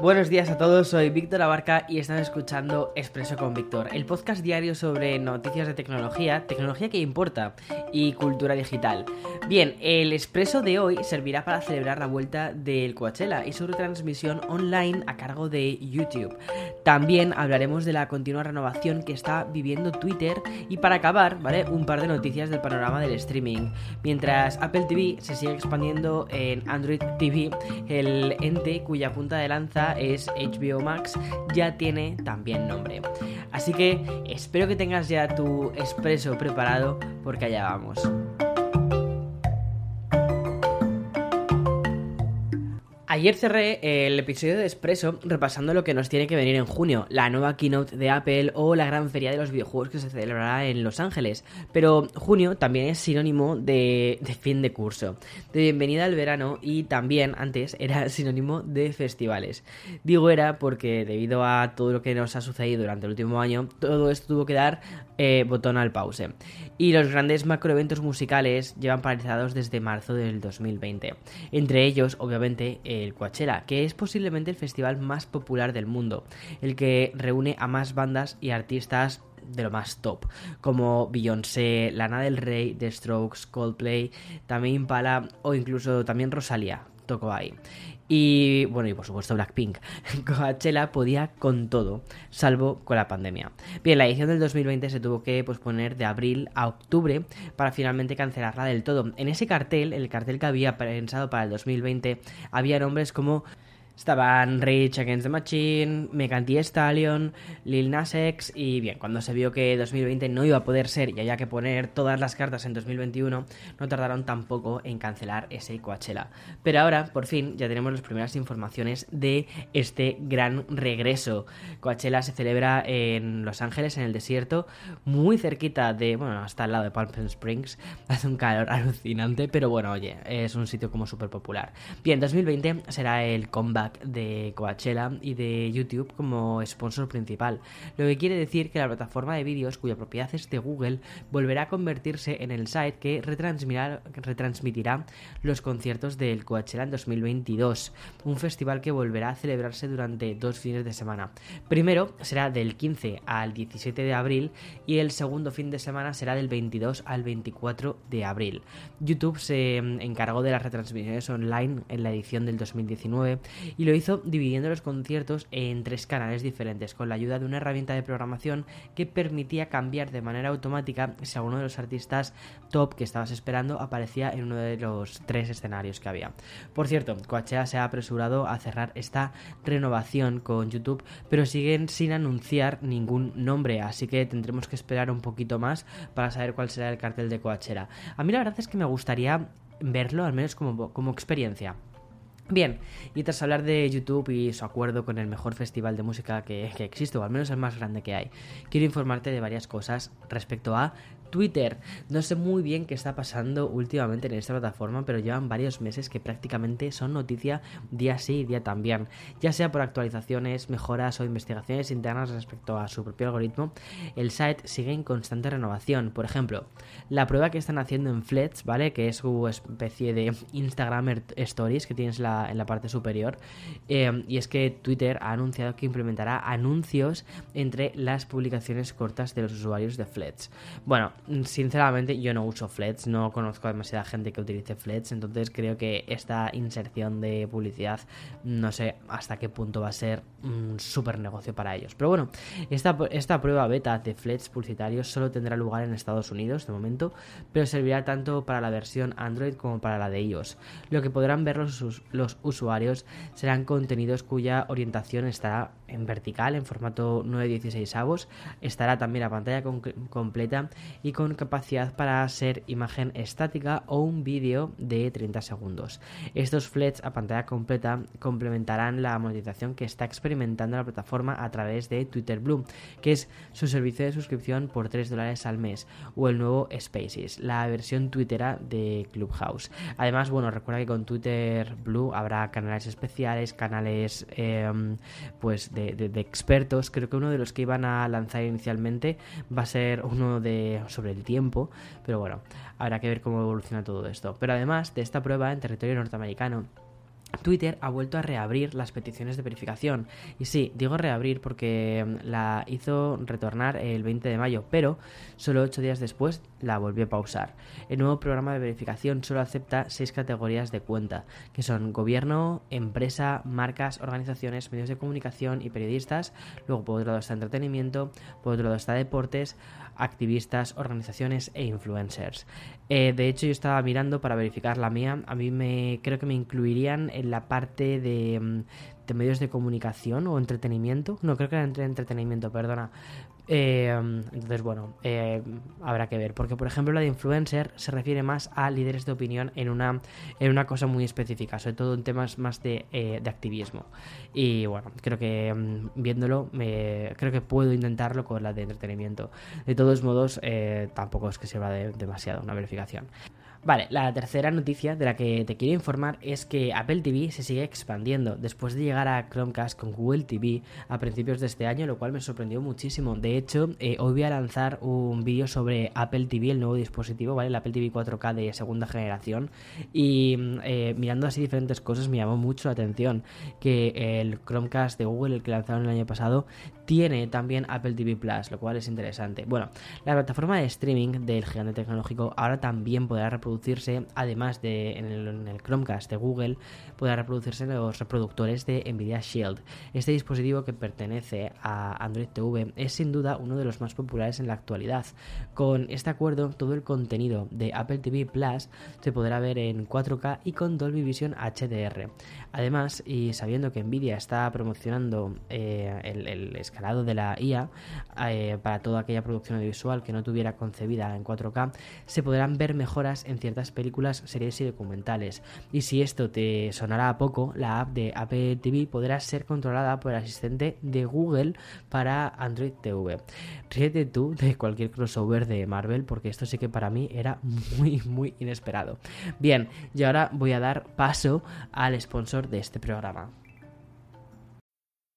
Buenos días a todos, soy Víctor Abarca y están escuchando Expreso con Víctor, el podcast diario sobre noticias de tecnología, tecnología que importa y cultura digital. Bien, el Expreso de hoy servirá para celebrar la vuelta del Coachella y su retransmisión online a cargo de YouTube. También hablaremos de la continua renovación que está viviendo Twitter y para acabar, ¿vale? Un par de noticias del panorama del streaming. Mientras Apple TV se sigue expandiendo en Android TV, el ente cuya punta de lanza es HBO Max, ya tiene también nombre. Así que espero que tengas ya tu expreso preparado porque allá vamos. Ayer cerré el episodio de Expreso repasando lo que nos tiene que venir en junio, la nueva keynote de Apple o la gran feria de los videojuegos que se celebrará en Los Ángeles. Pero junio también es sinónimo de, fin de curso, de bienvenida al verano y también antes era sinónimo de festivales. Digo era porque debido a todo lo que nos ha sucedido durante el último año, todo esto tuvo que dar eh, botón al pause. Y los grandes macroeventos musicales llevan paralizados desde marzo del 2020. Entre ellos, obviamente, el Coachella, que es posiblemente el festival más popular del mundo, el que reúne a más bandas y artistas de lo más top, como Beyoncé, Lana del Rey, The Strokes, Coldplay, también Impala o incluso también Rosalía tocó ahí. Y bueno, y por supuesto Blackpink. Coachella podía con todo, salvo con la pandemia. Bien, la edición del 2020 se tuvo que posponer de abril a octubre para finalmente cancelarla del todo. En ese cartel, el cartel que había pensado para el 2020, había nombres como Estaban Rich Against the Machine, Megan Thee Stallion, Lil Nas X y bien, cuando se vio que 2020 no iba a poder ser y había que poner todas las cartas en 2021, no tardaron tampoco en cancelar ese Coachella. Pero ahora, por fin, ya tenemos las primeras informaciones de este gran regreso. Coachella se celebra en Los Ángeles, en el desierto, muy cerquita de, bueno, hasta al lado de Palm Springs. Hace un calor alucinante, pero bueno, oye, es un sitio como súper popular. Bien, 2020 será el comeback de Coachella y de YouTube como sponsor principal, lo que quiere decir que la plataforma de vídeos cuya propiedad es de Google volverá a convertirse en el site que retransmitirá, retransmitirá los conciertos del Coachella en 2022, un festival que volverá a celebrarse durante dos fines de semana. Primero será del 15 al 17 de abril y el segundo fin de semana será del 22 al 24 de abril. YouTube se mm, encargó de las retransmisiones online en la edición del 2019 y lo hizo dividiendo los conciertos en tres canales diferentes, con la ayuda de una herramienta de programación que permitía cambiar de manera automática si alguno de los artistas top que estabas esperando aparecía en uno de los tres escenarios que había. Por cierto, Coachella se ha apresurado a cerrar esta renovación con YouTube, pero siguen sin anunciar ningún nombre, así que tendremos que esperar un poquito más para saber cuál será el cartel de Coachella. A mí la verdad es que me gustaría verlo, al menos como, como experiencia. Bien, y tras hablar de YouTube y su acuerdo con el mejor festival de música que, que, existe, o al menos el más grande que hay, quiero informarte de varias cosas respecto a Twitter. No sé muy bien qué está pasando últimamente en esta plataforma, pero llevan varios meses que prácticamente son noticia día sí y día también. Ya sea por actualizaciones, mejoras o investigaciones internas respecto a su propio algoritmo, el site sigue en constante renovación. Por ejemplo, la prueba que están haciendo en Flets, ¿vale? Que es su especie de Instagram Stories que tienes en la parte superior. Eh, y es que Twitter ha anunciado que implementará anuncios entre las publicaciones cortas de los usuarios de Flets. Bueno, sinceramente yo no uso Flets, no conozco a demasiada gente que utilice Flets, entonces creo que esta inserción de publicidad no sé hasta qué punto va a ser un super negocio para ellos. Pero bueno, esta, esta prueba beta de Flets publicitarios solo tendrá lugar en Estados Unidos de momento, pero servirá tanto para la versión Android como para la de iOS. Lo que podrán ver los, los usuarios serán contenidos cuya orientación estará en vertical, en formato 916 avos, estará también a pantalla completa y con capacidad para ser imagen estática o un vídeo de 30 segundos. Estos flets a pantalla completa complementarán la monetización que está experimentando la plataforma a través de Twitter Blue, que es su servicio de suscripción por 3 dólares al mes, o el nuevo Spaces, la versión twittera de Clubhouse. Además, bueno, recuerda que con Twitter Blue habrá canales especiales, canales em, pues de, expertos. Creo que uno de los que iban a lanzar inicialmente va a ser uno de sobre el tiempo, pero bueno, habrá que ver cómo evoluciona todo esto. Pero además de esta prueba en territorio norteamericano, Twitter ha vuelto a reabrir las peticiones de verificación. Y sí, digo reabrir porque mm, la hizo retornar el 20 de mayo, pero solo 8 días después la volvió a pausar. El nuevo programa de verificación solo acepta 6 categorías de cuenta, que son gobierno, empresa, marcas, organizaciones, medios de comunicación y periodistas. Luego por otro lado está entretenimiento, por otro lado está deportes, activistas, organizaciones e influencers. Eh, de hecho, yo estaba mirando para verificar la mía. A mí me creo que me incluirían en la parte de, mm, de medios de comunicación o entretenimiento. No, creo que era entre entretenimiento, perdona. Eh, entonces, bueno, eh, habrá que ver. Porque, por ejemplo, la de influencer se refiere más a líderes de opinión en una, en una cosa muy específica, sobre todo en temas más de, eh, activismo. Y bueno, creo que mm, viéndolo, creo que puedo intentarlo con la de entretenimiento. De todos modos, tampoco es que sirva de demasiado una verificación. Vale, la tercera noticia de la que te quiero informar es que Apple TV se sigue expandiendo después de llegar a Chromecast con Google TV a principios de este año, lo cual me sorprendió muchísimo. De hecho, eh, hoy voy a lanzar un vídeo sobre Apple TV, el nuevo dispositivo, ¿vale? El Apple TV 4K de segunda generación. Y eh, mirando así diferentes cosas me llamó mucho la atención que el Chromecast de Google, el que lanzaron el año pasado, tiene también Apple TV Plus, lo cual es interesante. Bueno, la plataforma de streaming del gigante tecnológico ahora también podrá reproducirse, además de en el, Chromecast de Google, podrá reproducirse en los reproductores de Nvidia Shield. Este dispositivo que pertenece a Android TV es sin duda uno de los más populares en la actualidad. Con este acuerdo, todo el contenido de Apple TV Plus se podrá ver en 4K y con Dolby Vision HDR. Además, y sabiendo que Nvidia está promocionando eh, el, el lado de la IA eh, para toda aquella producción audiovisual que no tuviera concebida en 4K, se podrán ver mejoras en ciertas películas, series y documentales. Y si esto te sonará a poco, la app de Apple TV podrá ser controlada por el asistente de Google para Android TV. Ríete tú de cualquier crossover de Marvel porque esto sí que para mí era muy muy inesperado. Bien, y ahora voy a dar paso al sponsor de este programa.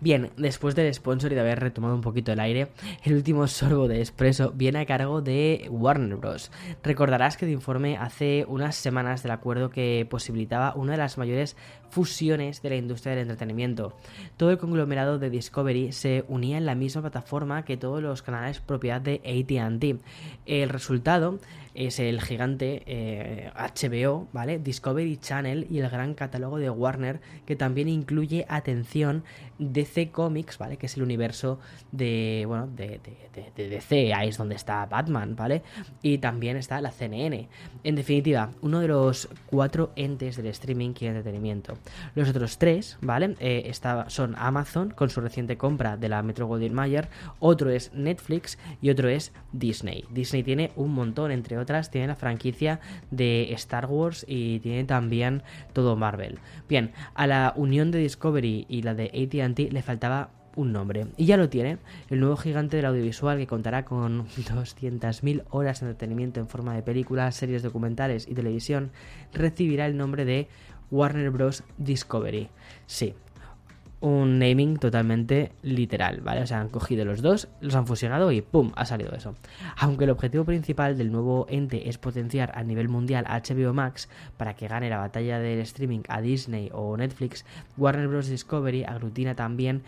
Bien, después del sponsor y de haber retomado un poquito el aire, el último sorbo de expreso viene a cargo de Warner Bros. Recordarás que te informe hace unas semanas del acuerdo que posibilitaba una de las mayores fusiones de la industria del entretenimiento. Todo el conglomerado de Discovery se unía en la misma plataforma que todos los canales propiedad de ATT. El resultado es el gigante HBO, eh, ¿vale? Discovery Channel y el gran catálogo de Warner que también incluye, atención, DC Comics, ¿vale? Que es el universo de, bueno, de, de, DC, ahí es donde está Batman, ¿vale? Y también está la CNN. En definitiva, uno de los cuatro entes del streaming y entretenimiento. Los otros tres, ¿vale? Eh, son Amazon con su reciente compra de la Metro Goldwyn Mayer, otro es Netflix y otro es Disney. Disney tiene un montón, entre otras, tiene la franquicia de Star Wars y tiene también todo Marvel. Bien, a la unión de Discovery y la de ATT le faltaba un nombre. Y ya lo tiene, el nuevo gigante del audiovisual que contará con 200.000 horas de entretenimiento en forma de películas, series documentales y televisión, recibirá el nombre de Warner Bros. Discovery. Sí, un naming totalmente literal, ¿vale? O sea, han cogido los dos, los han fusionado y ¡pum! ha salido eso. Aunque el objetivo principal del nuevo ente es potenciar a nivel mundial HBO Max para que gane la batalla del streaming a Disney o Netflix, Warner Bros. Discovery aglutina también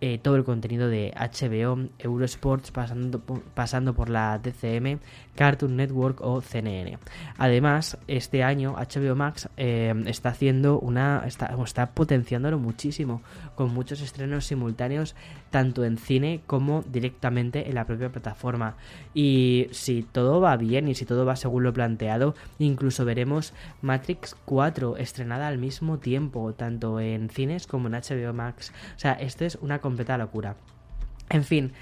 eh, todo el contenido de HBO, Eurosports, pasando, pasando por la DCM, Cartoon Network o CNN. Además, este año HBO Max eh, está haciendo una. Está, está potenciándolo muchísimo, con muchos estrenos simultáneos, tanto en cine como directamente en la propia plataforma. Y si todo va bien y si todo va según lo planteado, incluso veremos Matrix 4 estrenada al mismo tiempo, tanto en cines como en HBO Max. O sea, esto es una completa locura. En fin,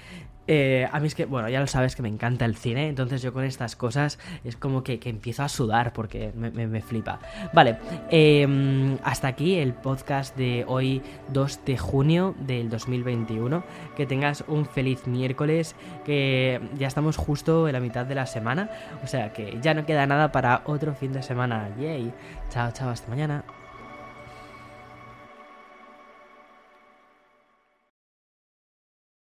eh, a mí es que, bueno, ya lo sabes que me encanta el cine, entonces yo con estas cosas es como que, empiezo a sudar porque me, flipa. Vale, em, hasta aquí el podcast de hoy 2 de junio del 2021. Que tengas un feliz miércoles, que ya estamos justo en la mitad de la semana, o sea que ya no queda nada para otro fin de semana. Yay. Chao, chao, hasta mañana.